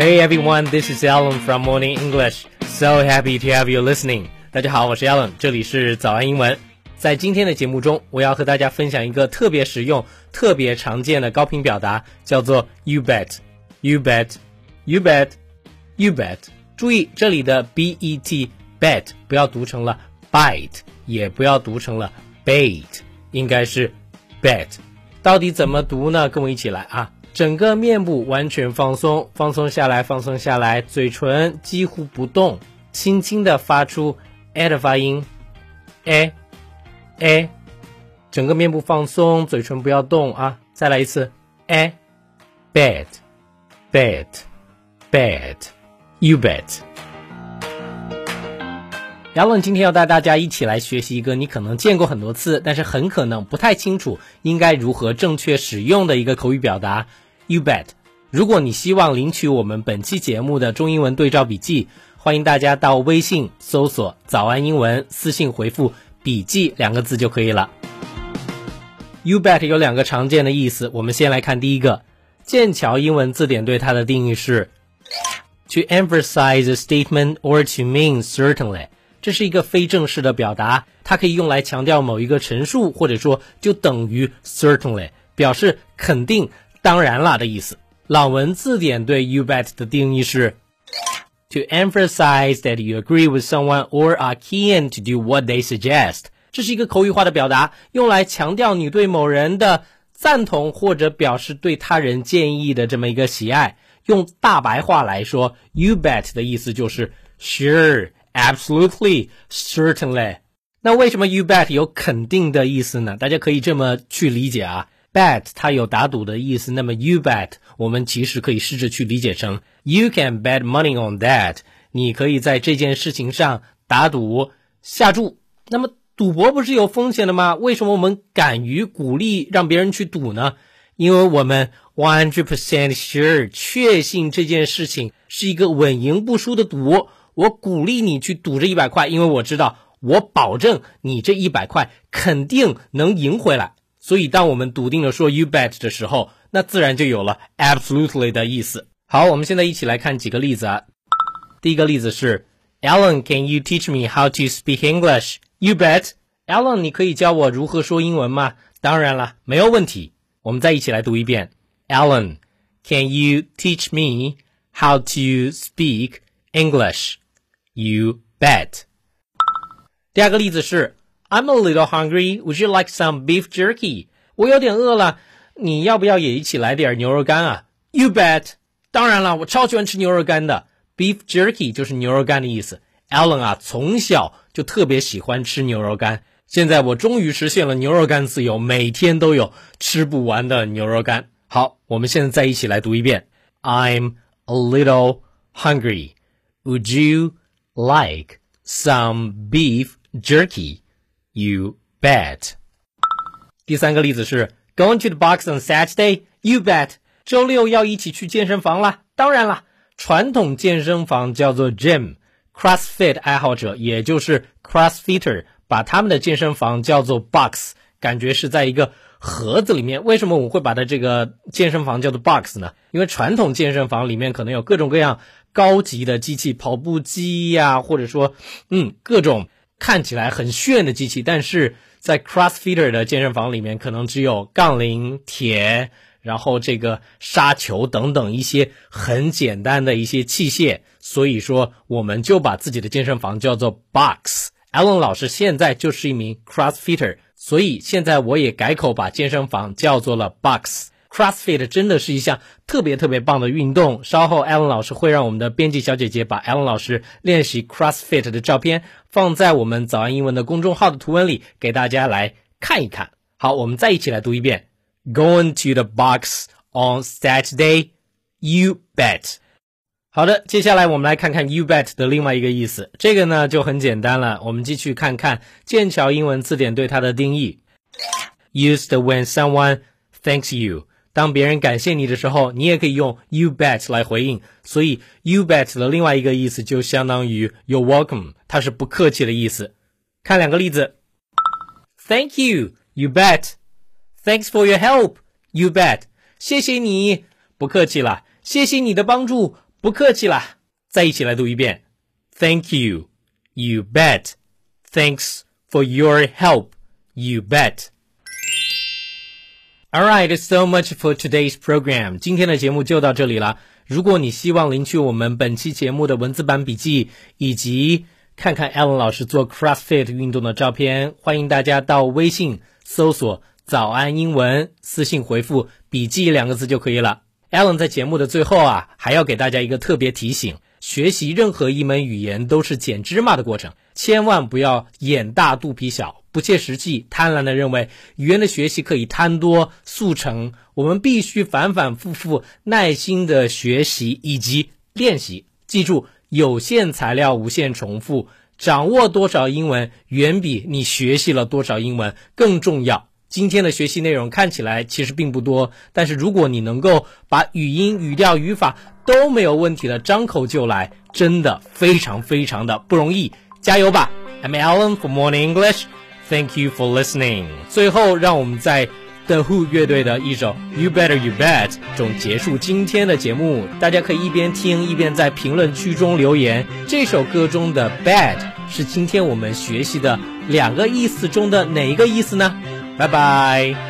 Hey everyone, this is Alan from Morning English. So happy to have you listening. 大家好，我是 Alan，这里是早安英文。在今天的节目中，我要和大家分享一个特别实用、特别常见的高频表达，叫做 "You bet, you bet, you bet, you bet"。注意这里的 bet bet 不要读成了 bite，也不要读成了 bait，应该是 bet。到底怎么读呢？跟我一起来啊！整个面部完全放松，放松下来，放松下来，嘴唇几乎不动，轻轻的发出 a 的发音，a a，整个面部放松，嘴唇不要动啊！再来一次，a bet bet bet you bet。姚冷今天要带大家一起来学习一个你可能见过很多次，但是很可能不太清楚应该如何正确使用的一个口语表达。You bet！如果你希望领取我们本期节目的中英文对照笔记，欢迎大家到微信搜索“早安英文”，私信回复“笔记”两个字就可以了。You bet 有两个常见的意思，我们先来看第一个。剑桥英文字典对它的定义是：to emphasize a statement or to mean certainly。这是一个非正式的表达，它可以用来强调某一个陈述，或者说就等于 certainly，表示肯定、当然啦的意思。朗文字典对 you bet 的定义是：to emphasize that you agree with someone or are keen to do what they suggest。这是一个口语化的表达，用来强调你对某人的赞同或者表示对他人建议的这么一个喜爱。用大白话来说，you bet 的意思就是 sure。Absolutely, certainly。那为什么 you bet 有肯定的意思呢？大家可以这么去理解啊，bet 它有打赌的意思，那么 you bet 我们其实可以试着去理解成 you can bet money on that。你可以在这件事情上打赌下注。那么赌博不是有风险的吗？为什么我们敢于鼓励让别人去赌呢？因为我们 one hundred percent sure 确信这件事情是一个稳赢不输的赌。我鼓励你去赌这一百块，因为我知道，我保证你这一百块肯定能赢回来。所以，当我们笃定的说 “you bet” 的时候，那自然就有了 “absolutely” 的意思。好，我们现在一起来看几个例子啊。第一个例子是：Alan，can you teach me how to speak English？You bet。Alan，你可以教我如何说英文吗？当然了，没有问题。我们再一起来读一遍：Alan，can you teach me how to speak English？you bet。第二个例子是，i'm a little hungry，would you like some beef jerky？我有点饿了，你要不要也一起来点牛肉干啊？you bet。当然了，我超喜欢吃牛肉干的，beef jerky 就是牛肉干的意思。Allen 啊，从小就特别喜欢吃牛肉干。现在我终于实现了牛肉干自由，每天都有吃不完的牛肉干。好，我们现在再一起来读一遍，i'm a little hungry，would you？like some beef jerky? You bet. 第三个例子是 Going to the box on Saturday? You bet. 周六要一起去健身房啦？当然啦，传统健身房叫做 gym。CrossFit 爱好者，也就是 CrossFitter，把他们的健身房叫做 box，感觉是在一个 盒子里面。为什么我们会把它这个健身房叫做 box 呢？因为传统健身房里面可能有各种各样。高级的机器，跑步机呀，或者说，嗯，各种看起来很炫的机器，但是在 CrossFitter 的健身房里面，可能只有杠铃、铁，然后这个沙球等等一些很简单的一些器械。所以说，我们就把自己的健身房叫做 Box。Alan 老师现在就是一名 CrossFitter，所以现在我也改口把健身房叫做了 Box。CrossFit 真的是一项特别特别棒的运动。稍后艾文老师会让我们的编辑小姐姐把艾文老师练习 CrossFit 的照片放在我们早安英文的公众号的图文里，给大家来看一看。好，我们再一起来读一遍：Going to the box on Saturday, you bet。好的，接下来我们来看看 you bet 的另外一个意思。这个呢就很简单了，我们继续看看剑桥英文字典对它的定义：Used when someone thanks you。当别人感谢你的时候，你也可以用 you bet 来回应。所以 you bet 的另外一个意思就相当于 you're welcome，它是不客气的意思。看两个例子：Thank you, you bet. Thanks for your help, you bet. 谢谢你，不客气了。谢谢你的帮助，不客气啦，再一起来读一遍。Thank you, you bet. Thanks for your help, you bet. All right, so much for today's program. 今天的节目就到这里了。如果你希望领取我们本期节目的文字版笔记，以及看看 Alan 老师做 CrossFit 运动的照片，欢迎大家到微信搜索“早安英文”，私信回复“笔记”两个字就可以了。Alan 在节目的最后啊，还要给大家一个特别提醒：学习任何一门语言都是捡芝麻的过程，千万不要眼大肚皮小，不切实际、贪婪的认为语言的学习可以贪多速成。我们必须反反复复、耐心的学习以及练习。记住，有限材料无限重复，掌握多少英文远比你学习了多少英文更重要。今天的学习内容看起来其实并不多，但是如果你能够把语音、语调、语法都没有问题的张口就来，真的非常非常的不容易。加油吧！I'm Alan for Morning English. Thank you for listening. 最后，让我们在 The Who 乐队的一首 You Better You Bet 中结束今天的节目。大家可以一边听一边在评论区中留言。这首歌中的 Bad 是今天我们学习的两个意思中的哪一个意思呢？拜拜。